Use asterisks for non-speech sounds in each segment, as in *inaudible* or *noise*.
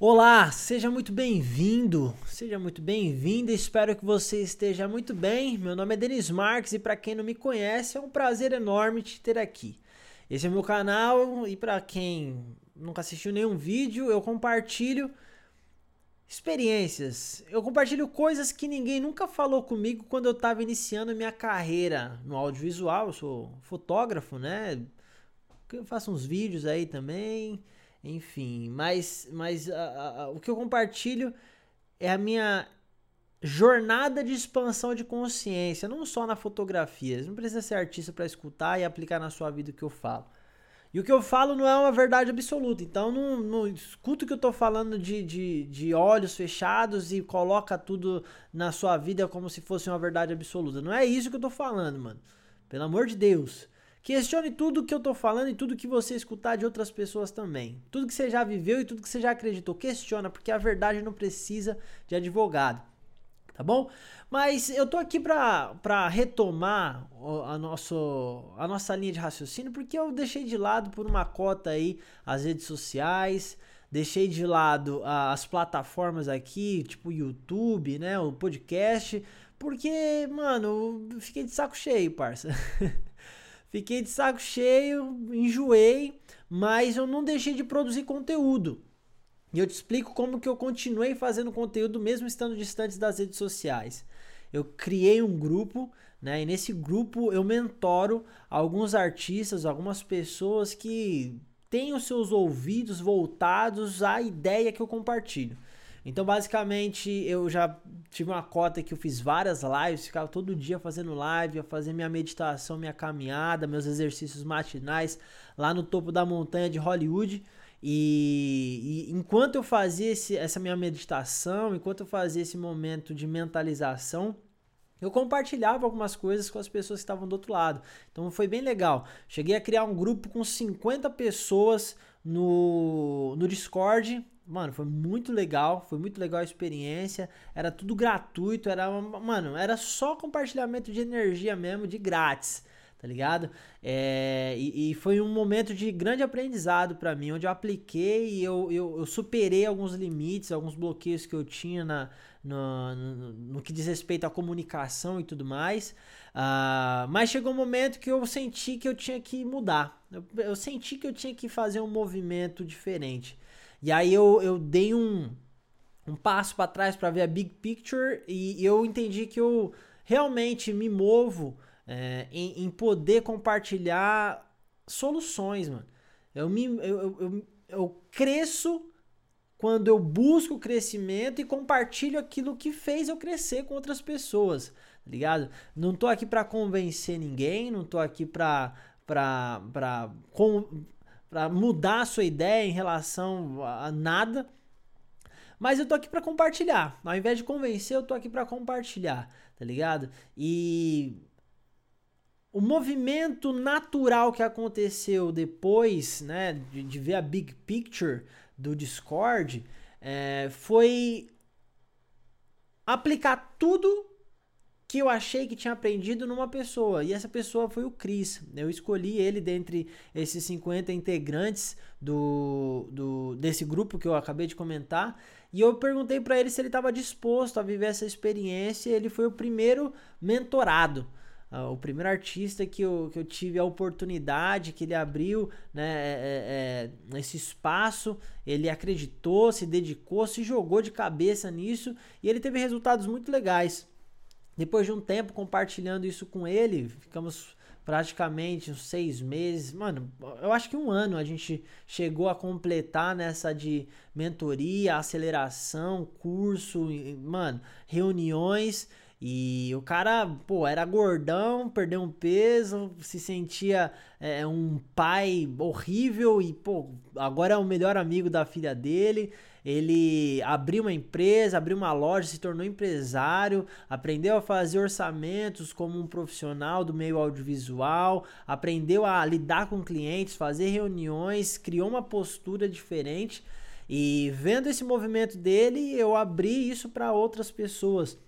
Olá, seja muito bem-vindo, seja muito bem-vinda. Espero que você esteja muito bem. Meu nome é Denis Marques e para quem não me conhece, é um prazer enorme te ter aqui. Esse é o meu canal e para quem nunca assistiu nenhum vídeo, eu compartilho experiências. Eu compartilho coisas que ninguém nunca falou comigo quando eu estava iniciando minha carreira no audiovisual. Eu sou fotógrafo, né? Eu faço uns vídeos aí também. Enfim, mas, mas o que eu compartilho é a minha jornada de expansão de consciência, não só na fotografia. Você não precisa ser artista para escutar e aplicar na sua vida o que eu falo. E o que eu falo não é uma verdade absoluta. Então não, não escuta o que eu estou falando de, de, de olhos fechados e coloca tudo na sua vida como se fosse uma verdade absoluta. Não é isso que eu estou falando, mano. Pelo amor de Deus. Questione tudo que eu tô falando e tudo que você escutar de outras pessoas também. Tudo que você já viveu e tudo que você já acreditou. Questiona, porque a verdade não precisa de advogado. Tá bom? Mas eu tô aqui pra, pra retomar a, nosso, a nossa linha de raciocínio, porque eu deixei de lado por uma cota aí as redes sociais, deixei de lado as plataformas aqui, tipo YouTube, né? O podcast, porque, mano, eu fiquei de saco cheio, parça. *laughs* Fiquei de saco cheio, enjoei, mas eu não deixei de produzir conteúdo. E eu te explico como que eu continuei fazendo conteúdo mesmo estando distantes das redes sociais. Eu criei um grupo, né? E nesse grupo eu mentoro alguns artistas, algumas pessoas que têm os seus ouvidos voltados à ideia que eu compartilho. Então, basicamente, eu já tive uma cota que eu fiz várias lives, ficava todo dia fazendo live, ia fazer minha meditação, minha caminhada, meus exercícios matinais lá no topo da montanha de Hollywood. E, e enquanto eu fazia esse, essa minha meditação, enquanto eu fazia esse momento de mentalização, eu compartilhava algumas coisas com as pessoas que estavam do outro lado. Então foi bem legal. Cheguei a criar um grupo com 50 pessoas no, no Discord Mano, foi muito legal, foi muito legal a experiência. Era tudo gratuito, era, mano, era só compartilhamento de energia mesmo, de grátis, tá ligado? É, e, e, foi um momento de grande aprendizado para mim, onde eu apliquei e eu, eu, eu, superei alguns limites, alguns bloqueios que eu tinha na, no, no, no que diz respeito à comunicação e tudo mais. Uh, mas chegou um momento que eu senti que eu tinha que mudar. Eu, eu senti que eu tinha que fazer um movimento diferente. E aí eu, eu dei um, um passo para trás para ver a big picture e eu entendi que eu realmente me movo é, em, em, poder compartilhar soluções, mano. Eu, me, eu, eu, eu, eu cresço quando eu busco crescimento e compartilho aquilo que fez eu crescer com outras pessoas, tá ligado? Não tô aqui para convencer ninguém, não tô aqui para para para mudar a sua ideia em relação a nada. Mas eu tô aqui para compartilhar. Ao invés de convencer, eu tô aqui para compartilhar, tá ligado? E o movimento natural que aconteceu depois, né, de, de ver a big picture do Discord, é, foi aplicar tudo que eu achei que tinha aprendido numa pessoa. E essa pessoa foi o Cris. Eu escolhi ele dentre esses 50 integrantes do, do desse grupo que eu acabei de comentar. E eu perguntei para ele se ele estava disposto a viver essa experiência. Ele foi o primeiro mentorado. Uh, o primeiro artista que eu, que eu tive a oportunidade, que ele abriu né, é, é, é esse espaço, ele acreditou, se dedicou, se jogou de cabeça nisso e ele teve resultados muito legais. Depois de um tempo compartilhando isso com ele, ficamos praticamente uns seis meses, mano, eu acho que um ano a gente chegou a completar nessa de mentoria, aceleração, curso, mano, reuniões. E o cara, pô, era gordão, perdeu um peso, se sentia é, um pai horrível e, pô, agora é o melhor amigo da filha dele. Ele abriu uma empresa, abriu uma loja, se tornou empresário, aprendeu a fazer orçamentos como um profissional do meio audiovisual, aprendeu a lidar com clientes, fazer reuniões, criou uma postura diferente. E vendo esse movimento dele, eu abri isso para outras pessoas.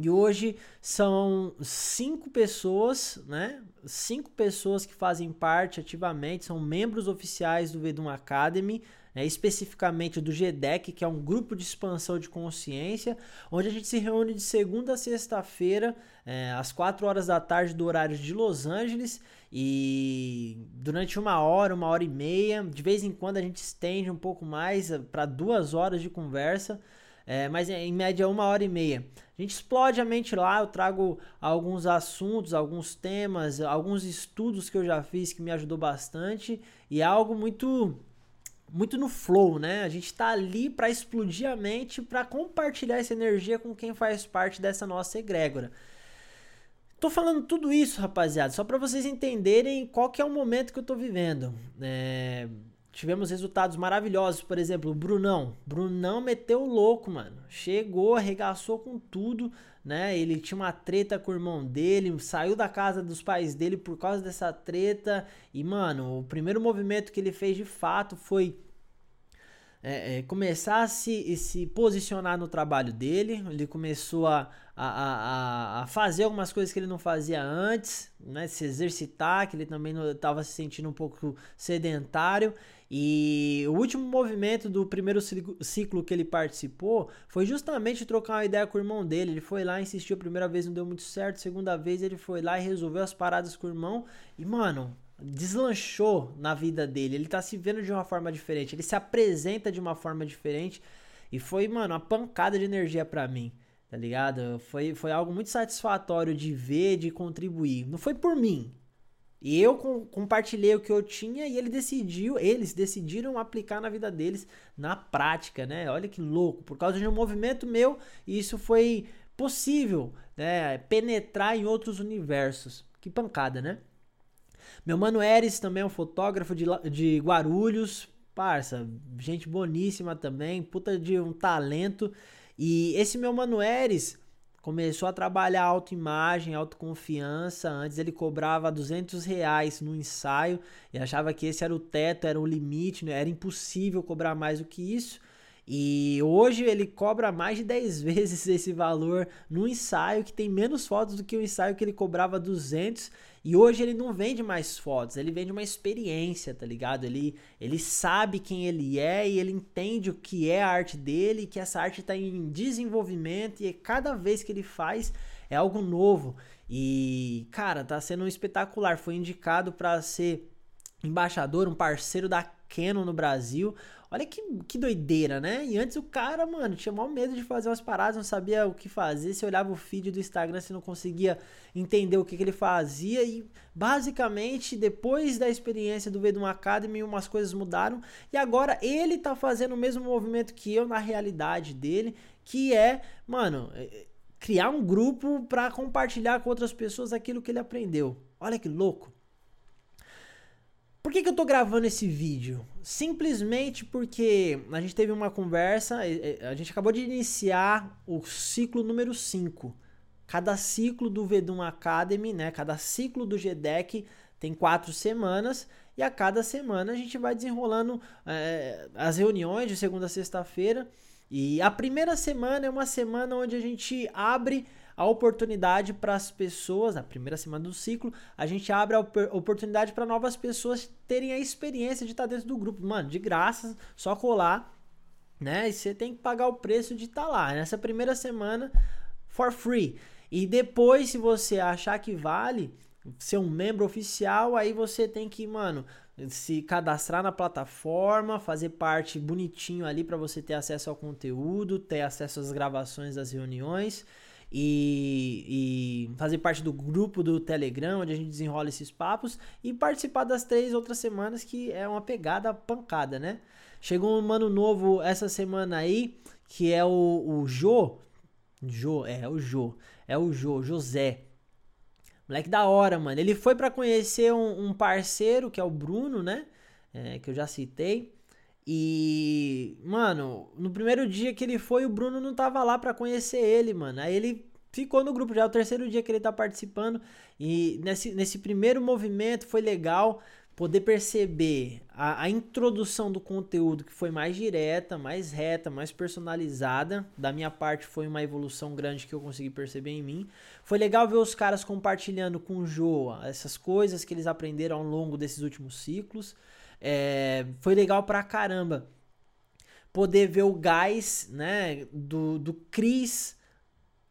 E hoje são cinco pessoas, né? Cinco pessoas que fazem parte ativamente, são membros oficiais do Vedum Academy, né? especificamente do GDEC, que é um grupo de expansão de consciência, onde a gente se reúne de segunda a sexta-feira, é, às quatro horas da tarde do horário de Los Angeles, e durante uma hora, uma hora e meia, de vez em quando a gente estende um pouco mais eh, para duas horas de conversa é, mas em média uma hora e meia. A gente explode a mente lá, eu trago alguns assuntos, alguns temas, alguns estudos que eu já fiz que me ajudou bastante e é algo muito muito no flow, né? A gente tá ali para explodir a mente, para compartilhar essa energia com quem faz parte dessa nossa egrégora. Tô falando tudo isso, rapaziada, só para vocês entenderem qual que é o momento que eu tô vivendo. É, tivemos resultados maravilhosos. Por exemplo, o Brunão. Brunão meteu louco, mano. Chegou, arregaçou com tudo, né? Ele tinha uma treta com o irmão dele, saiu da casa dos pais dele por causa dessa treta. E, mano, o primeiro movimento que ele fez de fato foi é, é, começar a se, se posicionar no trabalho dele. Ele começou a, a, a, a, fazer algumas coisas que ele não fazia antes, né? Se exercitar, que ele também estava se sentindo um pouco sedentário. E o último movimento do primeiro ciclo que ele participou foi justamente trocar uma ideia com o irmão dele. Ele foi lá, insistiu a primeira vez, não deu muito certo. Segunda vez ele foi lá e resolveu as paradas com o irmão. E, mano, deslanchou na vida dele. Ele tá se vendo de uma forma diferente. Ele se apresenta de uma forma diferente. E foi, mano, uma pancada de energia para mim. Tá ligado? Foi, foi algo muito satisfatório de ver, de contribuir. Não foi por mim, e eu com, compartilhei o que eu tinha e ele decidiu, eles decidiram aplicar na vida deles na prática, né? Olha que louco, por causa de um movimento meu, isso foi possível, né? Penetrar em outros universos. Que pancada, né? Meu mano Eres também é um fotógrafo de, de Guarulhos, parça, gente boníssima também, puta de um talento. E esse meu mano Eres começou a trabalhar autoimagem, autoconfiança. Antes ele cobrava 200 reais no ensaio e achava que esse era o teto, era o limite, né? era impossível cobrar mais do que isso. E hoje ele cobra mais de 10 *laughs* vezes esse valor no ensaio, que tem menos fotos do que o ensaio que ele cobrava 200 e hoje ele não vende mais fotos, ele vende uma experiência, tá ligado? Ele, ele sabe quem ele é e ele entende o que é a arte dele, que essa arte está em desenvolvimento e cada vez que ele faz é algo novo. E, cara, tá sendo espetacular. Foi indicado para ser embaixador, um parceiro da Canon no Brasil. Olha que, que doideira, né? E antes o cara, mano, tinha maior medo de fazer umas paradas, não sabia o que fazer. Se olhava o feed do Instagram, você não conseguia entender o que, que ele fazia. E basicamente, depois da experiência do Vedum Academy, umas coisas mudaram. E agora ele tá fazendo o mesmo movimento que eu na realidade dele, que é, mano, é, é, criar um grupo para compartilhar com outras pessoas aquilo que ele aprendeu. Olha que louco. Por que, que eu tô gravando esse vídeo? Simplesmente porque a gente teve uma conversa, a gente acabou de iniciar o ciclo número 5. Cada ciclo do Vedum Academy, né? Cada ciclo do GDEC tem quatro semanas e a cada semana a gente vai desenrolando é, as reuniões de segunda a sexta-feira. E a primeira semana é uma semana onde a gente abre a oportunidade para as pessoas, na primeira semana do ciclo, a gente abre a oportunidade para novas pessoas terem a experiência de estar dentro do grupo. Mano, de graça, só colar, né? E você tem que pagar o preço de estar tá lá. Nessa primeira semana, for free. E depois, se você achar que vale ser um membro oficial, aí você tem que, mano, se cadastrar na plataforma, fazer parte bonitinho ali para você ter acesso ao conteúdo, ter acesso às gravações das reuniões e, e, fazer parte do grupo do Telegram, onde a gente desenrola esses papos, e participar das três outras semanas, que é uma pegada pancada, né? Chegou um mano novo essa semana aí, que é o, o Jô. Jô, é, o Jô. É o Jô, José. Moleque da hora, mano. Ele foi para conhecer um, um, parceiro, que é o Bruno, né? É, que eu já citei. E, mano, no primeiro dia que ele foi, o Bruno não tava lá para conhecer ele, mano. Aí ele ficou no grupo já, é o terceiro dia que ele tá participando. E nesse, nesse primeiro movimento foi legal. poder perceber a, a, introdução do conteúdo que foi mais direta, mais reta, mais personalizada. Da minha parte foi uma evolução grande que eu consegui perceber em mim. Foi legal ver os caras compartilhando com o Joa essas coisas que eles aprenderam ao longo desses últimos ciclos. É, foi legal pra caramba poder ver o gás né, do, do Cris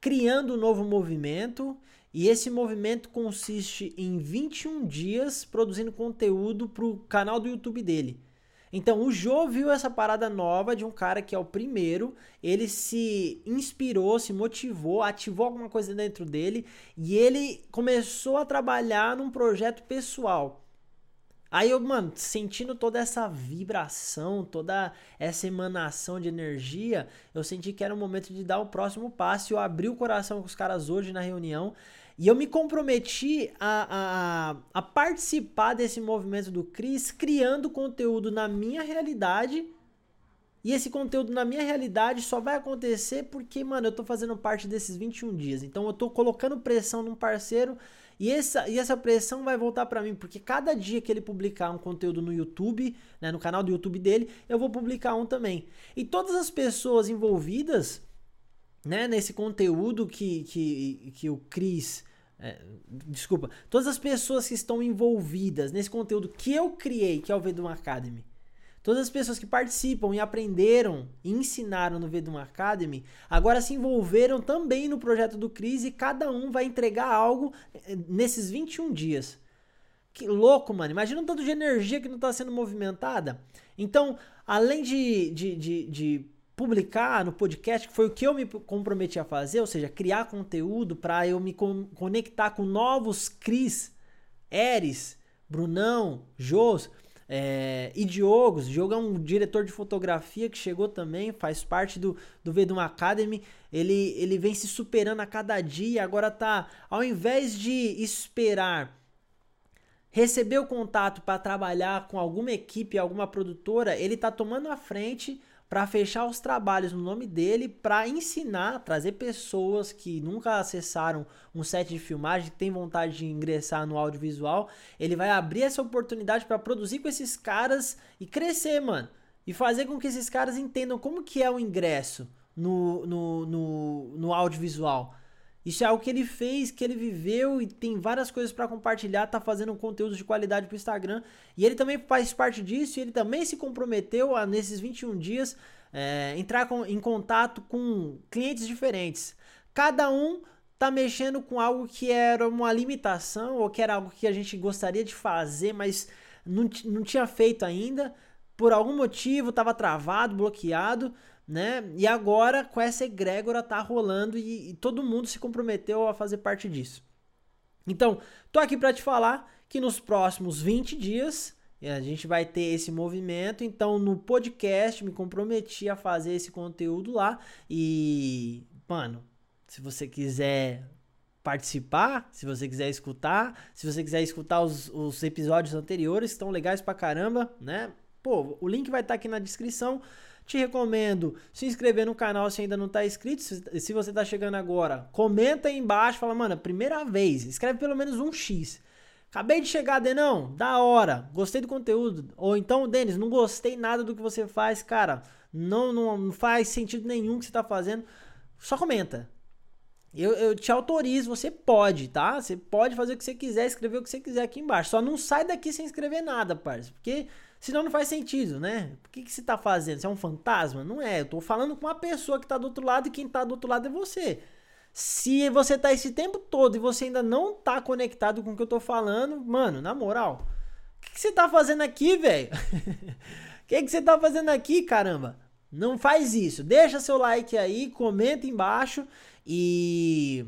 criando um novo movimento e esse movimento consiste em 21 dias produzindo conteúdo para o canal do YouTube dele. Então o Jô viu essa parada nova de um cara que é o primeiro, ele se inspirou, se motivou, ativou alguma coisa dentro dele e ele começou a trabalhar num projeto pessoal. Aí eu, mano, sentindo toda essa vibração, toda essa emanação de energia, eu senti que era o momento de dar o próximo passo. Eu abri o coração com os caras hoje na reunião e eu me comprometi a, a, a participar desse movimento do Cris, criando conteúdo na minha realidade. E esse conteúdo na minha realidade só vai acontecer porque, mano, eu tô fazendo parte desses 21 dias. Então eu tô colocando pressão num parceiro e essa, e essa pressão vai voltar para mim, porque cada dia que ele publicar um conteúdo no YouTube, né, no canal do YouTube dele, eu vou publicar um também. E todas as pessoas envolvidas né, nesse conteúdo que, que, que o Cris é, desculpa, todas as pessoas que estão envolvidas nesse conteúdo que eu criei, que é o Vedum Academy, todas as pessoas que participam e aprenderam e ensinaram no Vedum Academy, agora se envolveram também no projeto do Cris e cada um vai entregar algo eh, nesses 21 dias. Que louco, mano. Imagina o tanto de energia que não está sendo movimentada. Então, além de, de, de, de publicar no podcast, que foi o que eu me comprometi a fazer, ou seja, criar conteúdo para eu me con conectar com novos Cris, Eres, Brunão, Jos é, e Diogos. Diogo é um diretor de fotografia que chegou também, faz parte do, do Vedum Academy. Ele, ele vem se superando a cada dia, agora tá, ao invés de esperar receber o contato para trabalhar com alguma equipe, alguma produtora, ele tá tomando a frente para fechar os trabalhos no nome dele, para ensinar, trazer pessoas que nunca acessaram um set de filmagem, que tem vontade de ingressar no audiovisual, ele vai abrir essa oportunidade para produzir com esses caras e crescer, mano. E fazer com que esses caras entendam como que é o ingresso no, no, no, no audiovisual. Isso é algo que ele fez, que ele viveu e tem várias coisas para compartilhar, tá fazendo um conteúdo de qualidade pro Instagram. E ele também faz parte disso e ele também se comprometeu a, nesses 21 dias, é, entrar com, em contato com clientes diferentes. Cada um tá mexendo com algo que era uma limitação ou que era algo que a gente gostaria de fazer, mas não, não tinha feito ainda. Por algum motivo, estava travado, bloqueado né? E agora com essa egrégora tá rolando e, e, todo mundo se comprometeu a fazer parte disso. Então, tô aqui para te falar que nos próximos 20 dias a gente vai ter esse movimento. Então, no podcast me comprometi a fazer esse conteúdo lá e, mano, se você quiser participar, se você quiser escutar, se você quiser escutar os, os episódios anteriores, estão legais pra caramba, né? Pô, o link vai estar tá aqui na descrição. Te recomendo se inscrever no canal se ainda não está inscrito. Se, você está chegando agora, comenta aí embaixo, fala, mano, primeira vez, escreve pelo menos um X. Acabei de chegar, Denão, da hora, gostei do conteúdo. Ou então, Denis, não gostei nada do que você faz, cara, não, não, não faz sentido nenhum que você está fazendo. Só comenta. Eu, eu, te autorizo, você pode, tá? Você pode fazer o que você quiser, escrever o que você quiser aqui embaixo. Só não sai daqui sem escrever nada, parceiro. Porque Senão não faz sentido, né? O que, que você tá fazendo? Você é um fantasma? Não é. Eu tô falando com uma pessoa que tá do outro lado e quem tá do outro lado é você. Se você tá esse tempo todo e você ainda não tá conectado com o que eu tô falando, mano, na moral, o que, que você tá fazendo aqui, velho? *laughs* O que, que você tá fazendo aqui, caramba? Não faz isso. Deixa seu like aí, comenta embaixo e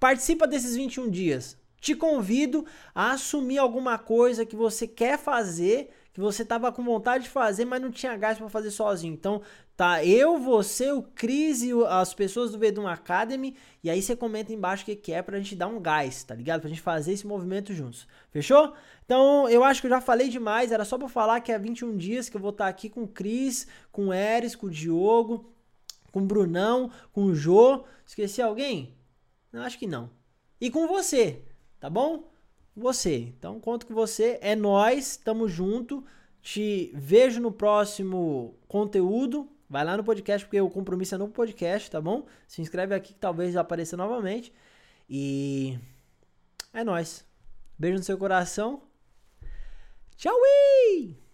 participa desses 21 dias. Te convido a assumir alguma coisa que você quer fazer que você tava com vontade de fazer, mas não tinha gás para fazer sozinho. Então, tá eu, você, o Cris e as pessoas do Vedum Academy, e aí você comenta embaixo o que, que é pra gente dar um gás, tá ligado? Pra gente fazer esse movimento juntos. Fechou? Então, eu acho que eu já falei demais, era só pra falar que é 21 dias que eu vou estar tá aqui com o Cris, com o Eris, com o Diogo, com o Brunão, com o Jô. Esqueci alguém? Não, acho que não. E com você, tá bom? Você. Então conto com você, é nós, tamo junto. Te vejo no próximo conteúdo. Vai lá no podcast, porque o compromisso é no podcast, tá bom? Se inscreve aqui que talvez apareça novamente. E é nós. Beijo no seu coração. Tchau!